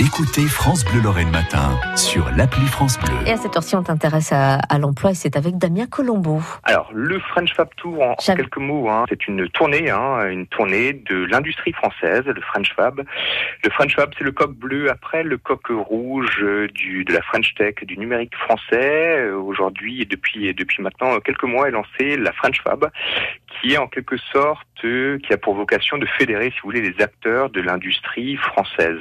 Écoutez France Bleu Lorraine Matin sur l'appli France Bleu. Et à cette heure-ci, on t'intéresse à, à l'emploi et c'est avec Damien Colombo. Alors, le French Fab Tour, en, quelques mots, hein, c'est une tournée, hein, une tournée de l'industrie française, le French Fab. Le French Fab, c'est le coq bleu après le coq rouge euh, du, de la French Tech, du numérique français. Euh, Aujourd'hui, et depuis, depuis maintenant euh, quelques mois, est lancée la French Fab, qui est en quelque sorte, euh, qui a pour vocation de fédérer, si vous voulez, les acteurs de l'industrie française.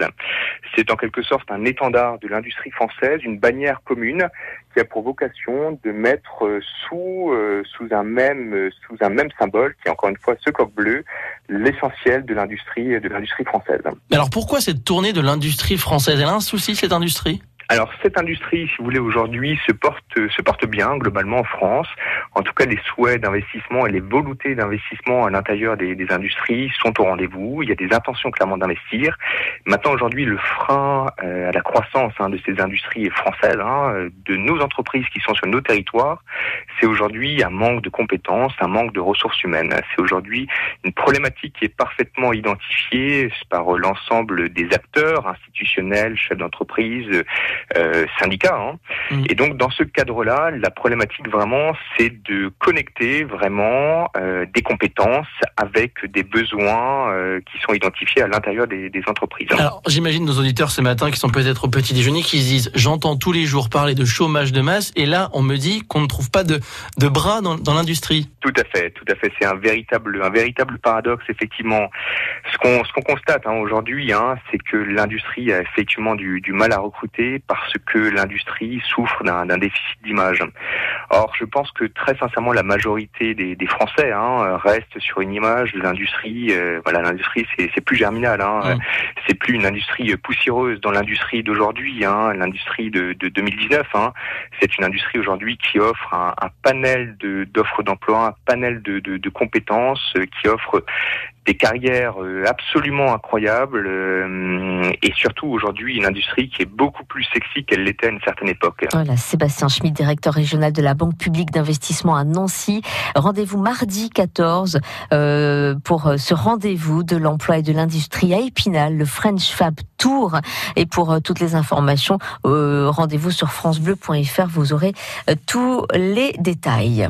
C'est en quelque sorte un étendard de l'industrie française, une bannière commune qui a pour vocation de mettre euh, sous euh, sous un même euh, sous un même symbole, qui est encore une fois ce coq bleu, l'essentiel de l'industrie de l'industrie française. Mais alors pourquoi cette tournée de l'industrie française? Elle a un souci cette industrie? Alors cette industrie, si vous voulez, aujourd'hui se porte se porte bien globalement en France. En tout cas, les souhaits d'investissement et les volontés d'investissement à l'intérieur des, industries sont au rendez-vous. Il y a des intentions clairement d'investir. Maintenant, aujourd'hui, le frein euh, à la croissance hein, de ces industries françaises, hein, euh, de nos entreprises qui sont sur nos territoires, c'est aujourd'hui un manque de compétences, un manque de ressources humaines. C'est aujourd'hui une problématique qui est parfaitement identifiée par l'ensemble des acteurs institutionnels, chefs d'entreprise, euh, syndicats. hein. Mm. Et donc dans ce cadre-là, la problématique vraiment, c'est de connecter vraiment euh, des compétences avec des besoins euh, qui sont identifiés à l'intérieur des, des entreprises. Alors j'imagine nos auditeurs ce matin qui sont peut-être au petit déjeuner qui se disent j'entends tous les jours parler de chômage de masse et là on me dit qu'on ne trouve pas de, de bras dans, dans l'industrie. Tout à fait, tout à fait. C'est un véritable, un véritable paradoxe effectivement. Ce qu'on, ce qu'on constate hein, aujourd'hui, hein, c'est que l'industrie a effectivement du, du mal à recruter parce que l'industrie souffre d'un, d'un déficit d'image. Or, je pense que très sincèrement, la majorité des, des Français hein, reste sur une image de l'industrie. euh, voilà, l'industrie, c'est, c'est plus germinal. Hein. C'est plus une industrie poussiéreuse dans l'industrie d'aujourd'hui. Hein, l'industrie de, de 2019. Hein, c'est une industrie aujourd'hui qui offre un, un panel de, d'offres d'emploi, un panel de, de, de compétences, qui offre des carrières euh, absolument incroyables euh, et surtout aujourd'hui une industrie qui est beaucoup plus sexy qu'elle l'était à une certaine époque. Voilà, Sébastien Schmitt, directeur régional de la Banque publique d'investissement à Nancy. Rendez-vous mardi 14 euh, pour ce rendez-vous de l'emploi et de l'industrie à Épinal, le French Fab Tour. Et pour euh, toutes les informations, euh, rendez-vous sur francebleu.fr. Vous aurez tous les détails.